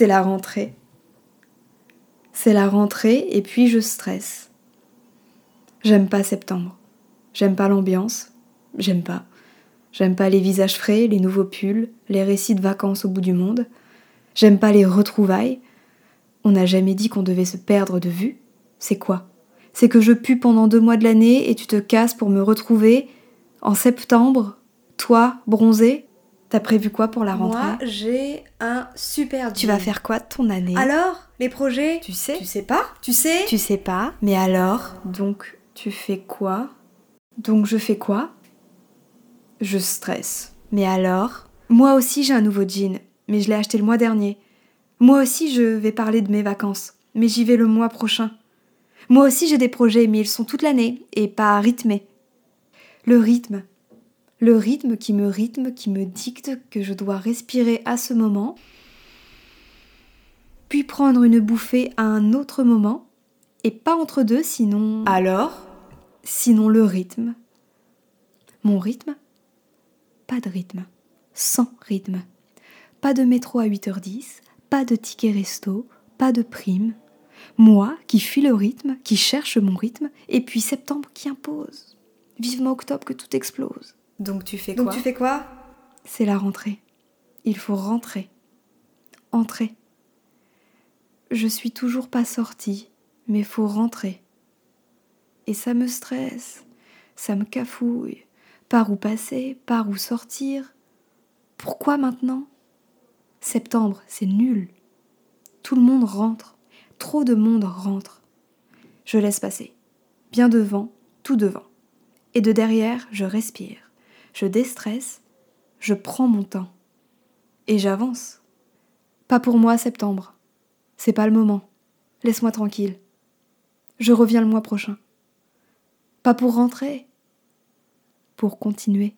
C'est la rentrée. C'est la rentrée et puis je stresse. J'aime pas septembre. J'aime pas l'ambiance. J'aime pas. J'aime pas les visages frais, les nouveaux pulls, les récits de vacances au bout du monde. J'aime pas les retrouvailles. On n'a jamais dit qu'on devait se perdre de vue. C'est quoi? C'est que je pue pendant deux mois de l'année et tu te casses pour me retrouver en septembre, toi, bronzé? T'as prévu quoi pour la rentrée Moi, j'ai un super Tu vas faire quoi de ton année? Alors, les projets Tu sais? Tu sais pas? Tu sais? Tu sais pas, mais alors Donc, tu fais quoi? Donc, je fais quoi? Je stresse. Mais alors? Moi aussi, j'ai un nouveau jean, mais je l'ai acheté le mois dernier. Moi aussi, je vais parler de mes vacances, mais j'y vais le mois prochain. Moi aussi, j'ai des projets, mais ils sont toute l'année et pas rythmés. Le rythme, le rythme qui me rythme, qui me dicte que je dois respirer à ce moment, puis prendre une bouffée à un autre moment, et pas entre deux, sinon... Alors Sinon le rythme. Mon rythme Pas de rythme. Sans rythme. Pas de métro à 8h10, pas de ticket resto, pas de prime. Moi qui fuis le rythme, qui cherche mon rythme, et puis septembre qui impose. Vivement octobre que tout explose. Donc tu fais quoi Donc tu fais quoi? C'est la rentrée. Il faut rentrer. Entrer. Je suis toujours pas sortie, mais faut rentrer. Et ça me stresse, ça me cafouille. Par où passer, par où sortir? Pourquoi maintenant? Septembre, c'est nul. Tout le monde rentre. Trop de monde rentre. Je laisse passer. Bien devant, tout devant. Et de derrière, je respire je déstresse, je prends mon temps. Et j'avance. Pas pour moi septembre. C'est pas le moment. Laisse-moi tranquille. Je reviens le mois prochain. Pas pour rentrer. Pour continuer.